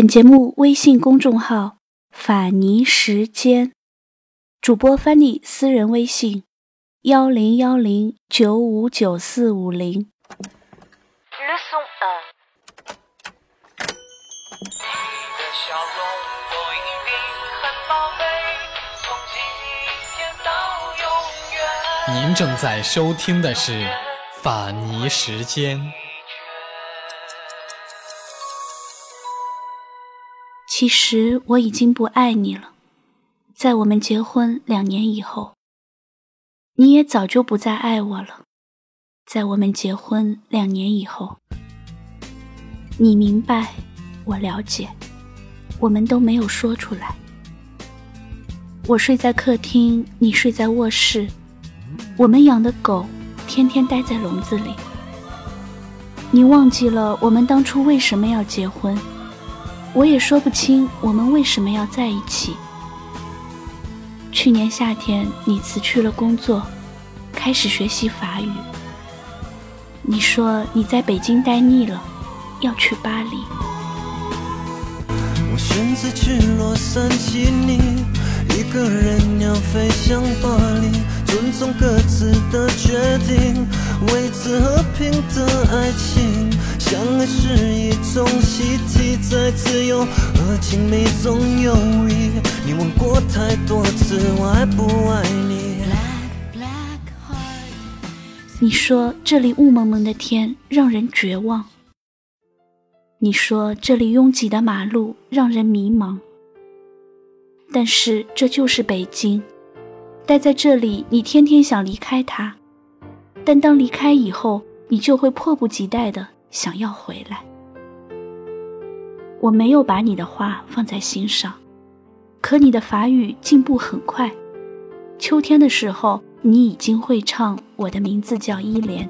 本节目微信公众号“法尼时间”，主播翻译私人微信：幺零幺零九五九四五零。您正在收听的是《法尼时间》。其实我已经不爱你了，在我们结婚两年以后，你也早就不再爱我了。在我们结婚两年以后，你明白，我了解，我们都没有说出来。我睡在客厅，你睡在卧室。我们养的狗天天待在笼子里。你忘记了我们当初为什么要结婚？我也说不清我们为什么要在一起。去年夏天，你辞去了工作，开始学习法语。你说你在北京待腻了，要去巴黎。我选择去洛杉矶，你一个人要飞向巴黎。尊重各自的决定，维持和平的爱情。相爱是一种习题，在自由和亲密中游移。你问过太多次，我爱不爱你？你说这里雾蒙蒙的天让人绝望。你说这里拥挤的马路让人迷茫。但是这就是北京。待在这里，你天天想离开他，但当离开以后，你就会迫不及待的想要回来。我没有把你的话放在心上，可你的法语进步很快。秋天的时候，你已经会唱《我的名字叫依莲》。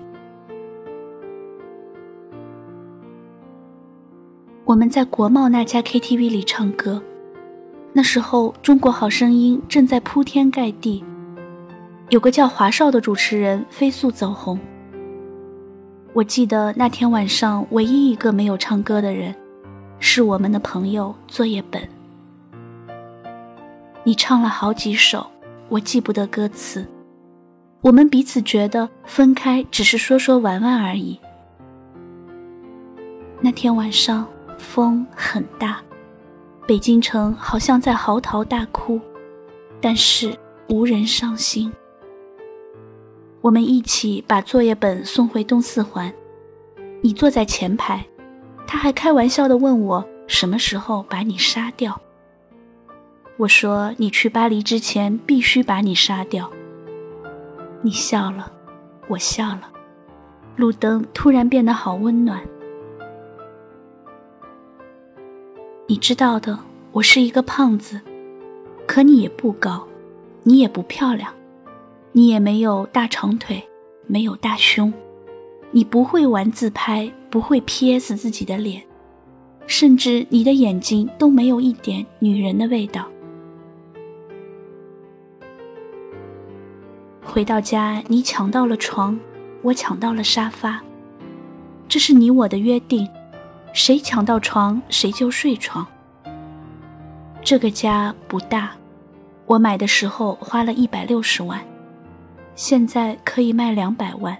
我们在国贸那家 KTV 里唱歌，那时候《中国好声音》正在铺天盖地。有个叫华少的主持人飞速走红。我记得那天晚上，唯一一个没有唱歌的人，是我们的朋友作业本。你唱了好几首，我记不得歌词。我们彼此觉得分开只是说说玩玩而已。那天晚上风很大，北京城好像在嚎啕大哭，但是无人伤心。我们一起把作业本送回东四环，你坐在前排，他还开玩笑的问我什么时候把你杀掉。我说你去巴黎之前必须把你杀掉。你笑了，我笑了，路灯突然变得好温暖。你知道的，我是一个胖子，可你也不高，你也不漂亮。你也没有大长腿，没有大胸，你不会玩自拍，不会 P.S 自己的脸，甚至你的眼睛都没有一点女人的味道。回到家，你抢到了床，我抢到了沙发，这是你我的约定，谁抢到床谁就睡床。这个家不大，我买的时候花了一百六十万。现在可以卖两百万，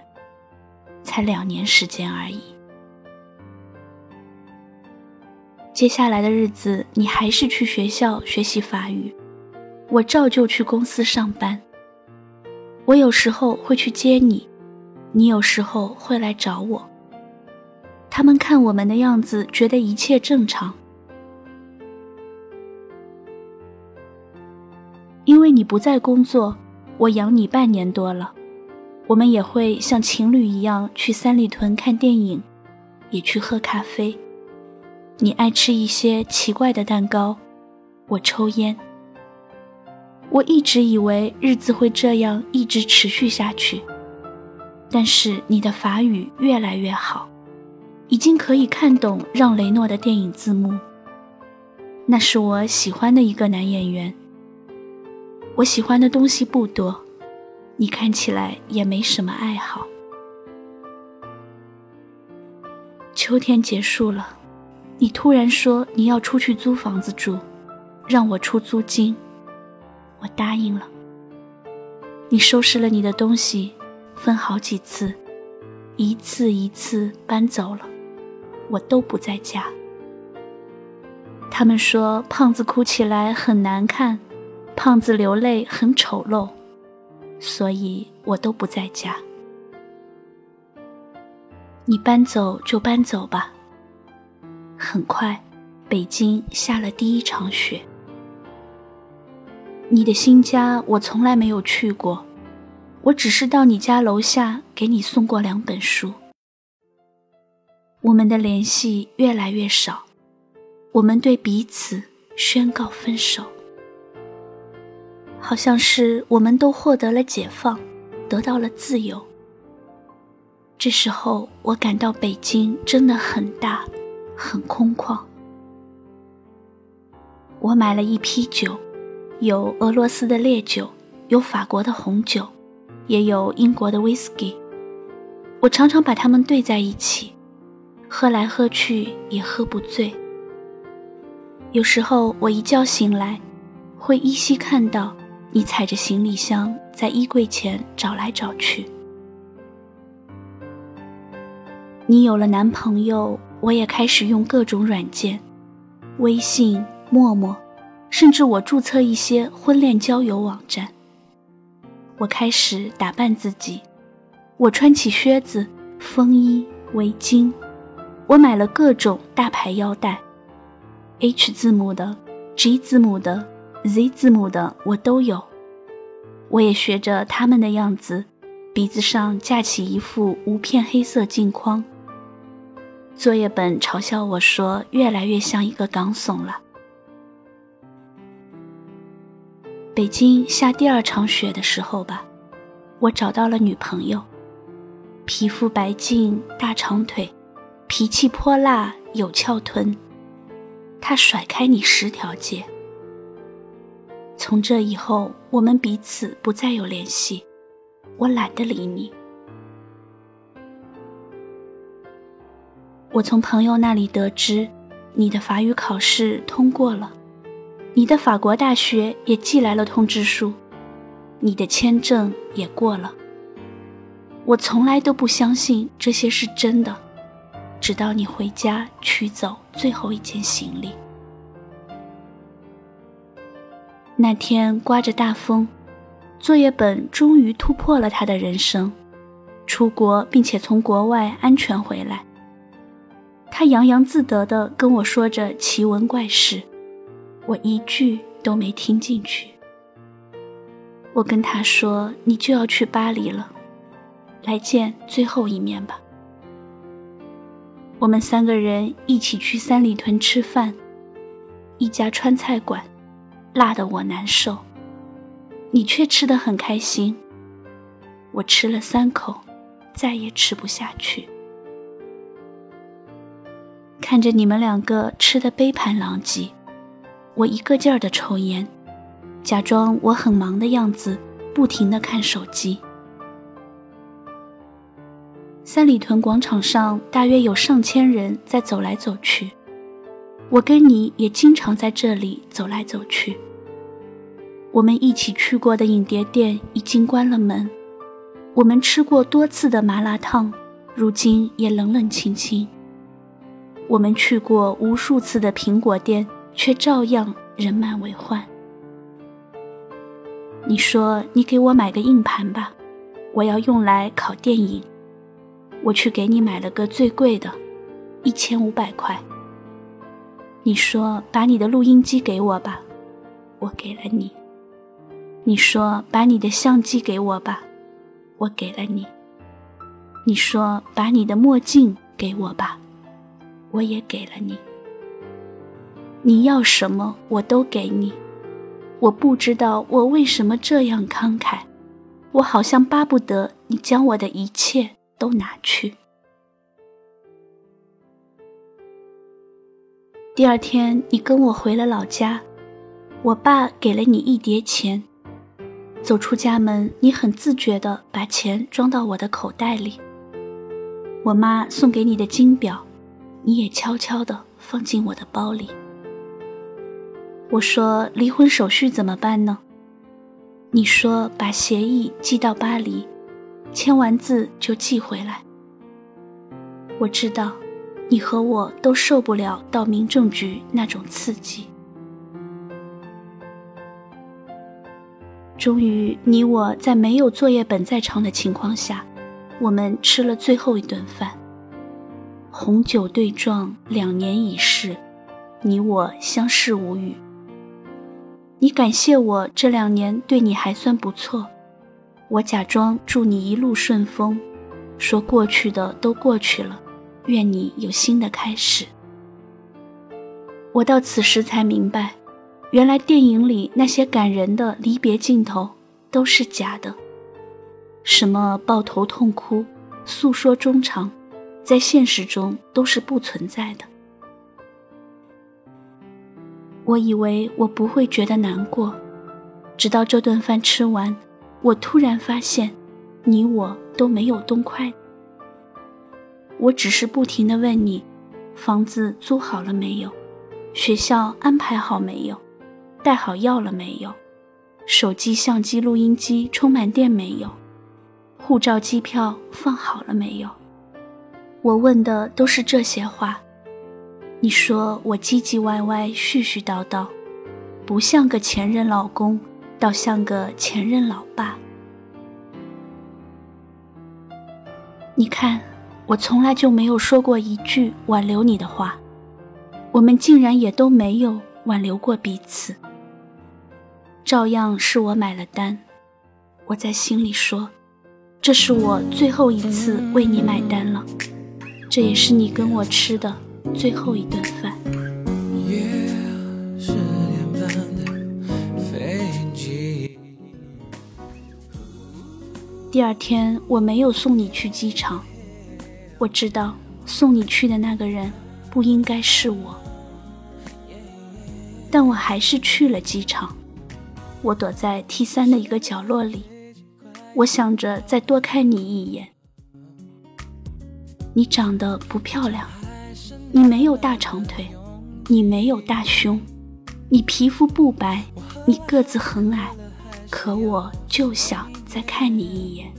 才两年时间而已。接下来的日子，你还是去学校学习法语，我照旧去公司上班。我有时候会去接你，你有时候会来找我。他们看我们的样子，觉得一切正常，因为你不在工作。我养你半年多了，我们也会像情侣一样去三里屯看电影，也去喝咖啡。你爱吃一些奇怪的蛋糕，我抽烟。我一直以为日子会这样一直持续下去，但是你的法语越来越好，已经可以看懂让雷诺的电影字幕。那是我喜欢的一个男演员。我喜欢的东西不多，你看起来也没什么爱好。秋天结束了，你突然说你要出去租房子住，让我出租金，我答应了。你收拾了你的东西，分好几次，一次一次搬走了，我都不在家。他们说胖子哭起来很难看，胖子流泪很丑陋，所以我都不在家。你搬走就搬走吧。很快，北京下了第一场雪。你的新家我从来没有去过，我只是到你家楼下给你送过两本书。我们的联系越来越少，我们对彼此宣告分手，好像是我们都获得了解放，得到了自由。这时候，我感到北京真的很大。很空旷。我买了一批酒，有俄罗斯的烈酒，有法国的红酒，也有英国的 whisky。我常常把它们兑在一起，喝来喝去也喝不醉。有时候我一觉醒来，会依稀看到你踩着行李箱在衣柜前找来找去。你有了男朋友。我也开始用各种软件，微信、陌陌，甚至我注册一些婚恋交友网站。我开始打扮自己，我穿起靴子、风衣、围巾，我买了各种大牌腰带，H 字母的、G 字母的、Z 字母的我都有。我也学着他们的样子，鼻子上架起一副无片黑色镜框。作业本嘲笑我说：“越来越像一个港怂了。”北京下第二场雪的时候吧，我找到了女朋友，皮肤白净，大长腿，脾气泼辣，有翘臀。她甩开你十条街。从这以后，我们彼此不再有联系，我懒得理你。我从朋友那里得知，你的法语考试通过了，你的法国大学也寄来了通知书，你的签证也过了。我从来都不相信这些是真的，直到你回家取走最后一件行李。那天刮着大风，作业本终于突破了他的人生，出国并且从国外安全回来。他洋洋自得地跟我说着奇闻怪事，我一句都没听进去。我跟他说：“你就要去巴黎了，来见最后一面吧。”我们三个人一起去三里屯吃饭，一家川菜馆，辣得我难受，你却吃得很开心。我吃了三口，再也吃不下去。看着你们两个吃的杯盘狼藉，我一个劲儿的抽烟，假装我很忙的样子，不停的看手机。三里屯广场上大约有上千人在走来走去，我跟你也经常在这里走来走去。我们一起去过的影碟店已经关了门，我们吃过多次的麻辣烫，如今也冷冷清清。我们去过无数次的苹果店，却照样人满为患。你说你给我买个硬盘吧，我要用来拷电影。我去给你买了个最贵的，一千五百块。你说把你的录音机给我吧，我给了你。你说把你的相机给我吧，我给了你。你说把你的墨镜给我吧。我也给了你，你要什么我都给你。我不知道我为什么这样慷慨，我好像巴不得你将我的一切都拿去。第二天，你跟我回了老家，我爸给了你一叠钱。走出家门，你很自觉地把钱装到我的口袋里。我妈送给你的金表。你也悄悄地放进我的包里。我说：“离婚手续怎么办呢？”你说：“把协议寄到巴黎，签完字就寄回来。”我知道，你和我都受不了到民政局那种刺激。终于，你我在没有作业本在场的情况下，我们吃了最后一顿饭。红酒对撞，两年已逝，你我相视无语。你感谢我这两年对你还算不错，我假装祝你一路顺风，说过去的都过去了，愿你有新的开始。我到此时才明白，原来电影里那些感人的离别镜头都是假的，什么抱头痛哭、诉说衷肠，在现实中都是不存在的。我以为我不会觉得难过，直到这顿饭吃完，我突然发现，你我都没有动筷子。我只是不停地问你：房子租好了没有？学校安排好没有？带好药了没有？手机、相机、录音机充满电没有？护照、机票放好了没有？我问的都是这些话。你说我唧唧歪歪、絮絮叨叨，不像个前任老公，倒像个前任老爸。你看，我从来就没有说过一句挽留你的话，我们竟然也都没有挽留过彼此。照样是我买了单，我在心里说，这是我最后一次为你买单了，这也是你跟我吃的。最后一顿饭。第二天我没有送你去机场，我知道送你去的那个人不应该是我，但我还是去了机场。我躲在 T 三的一个角落里，我想着再多看你一眼。你长得不漂亮。你没有大长腿，你没有大胸，你皮肤不白，你个子很矮，可我就想再看你一眼。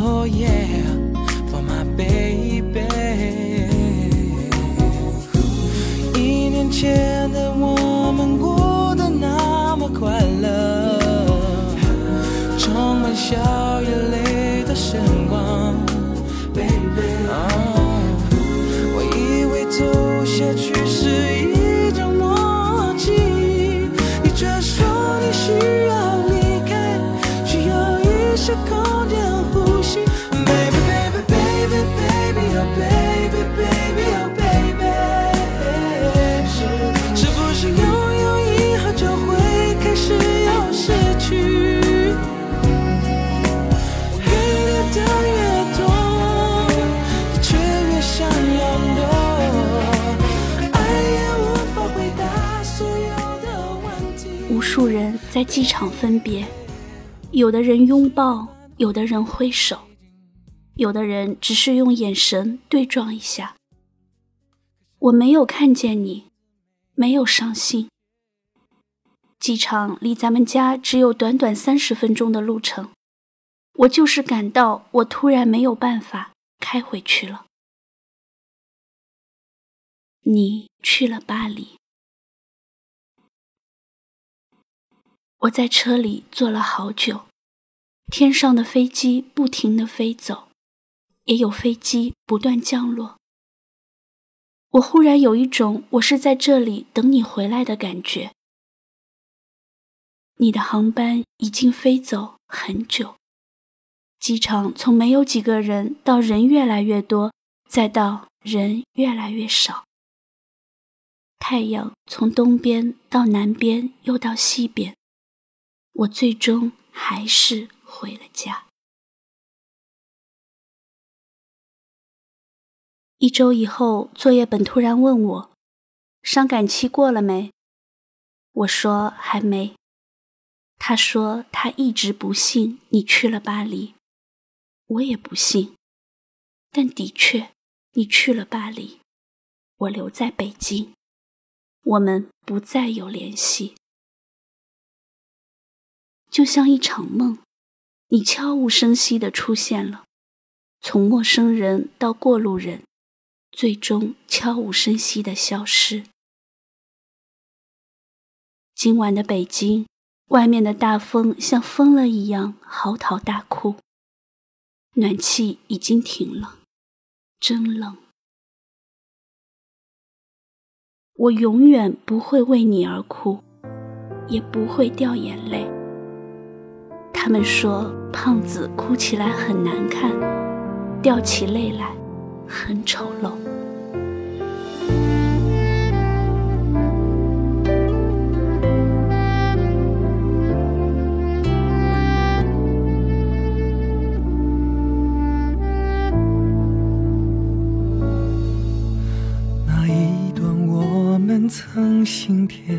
Oh yeah for my baby. 一年前的我们过得那么快乐充满笑在机场分别，有的人拥抱，有的人挥手，有的人只是用眼神对撞一下。我没有看见你，没有伤心。机场离咱们家只有短短三十分钟的路程，我就是感到我突然没有办法开回去了。你去了巴黎。我在车里坐了好久，天上的飞机不停地飞走，也有飞机不断降落。我忽然有一种我是在这里等你回来的感觉。你的航班已经飞走很久，机场从没有几个人到人越来越多，再到人越来越少。太阳从东边到南边，又到西边。我最终还是回了家。一周以后，作业本突然问我：“伤感期过了没？”我说：“还没。”他说：“他一直不信你去了巴黎。”我也不信，但的确，你去了巴黎。我留在北京，我们不再有联系，就像一场梦，你悄无声息地出现了，从陌生人到过路人，最终悄无声息地消失。今晚的北京，外面的大风像疯了一样嚎啕大哭。暖气已经停了，真冷。我永远不会为你而哭，也不会掉眼泪。他们说，胖子哭起来很难看，掉起泪来很丑陋。那一段我们曾心贴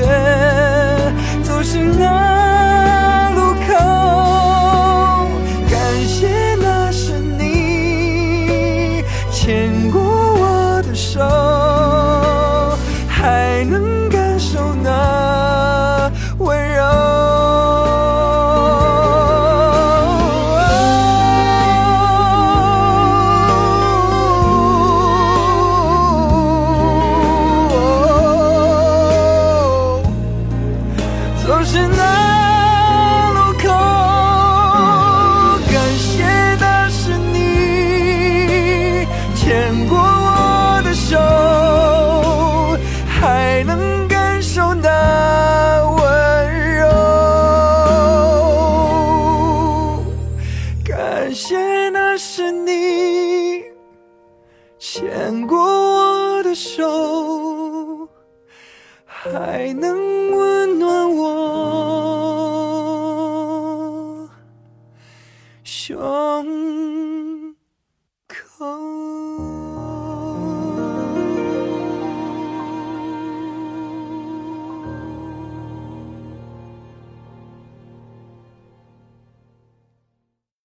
走，却走失那还能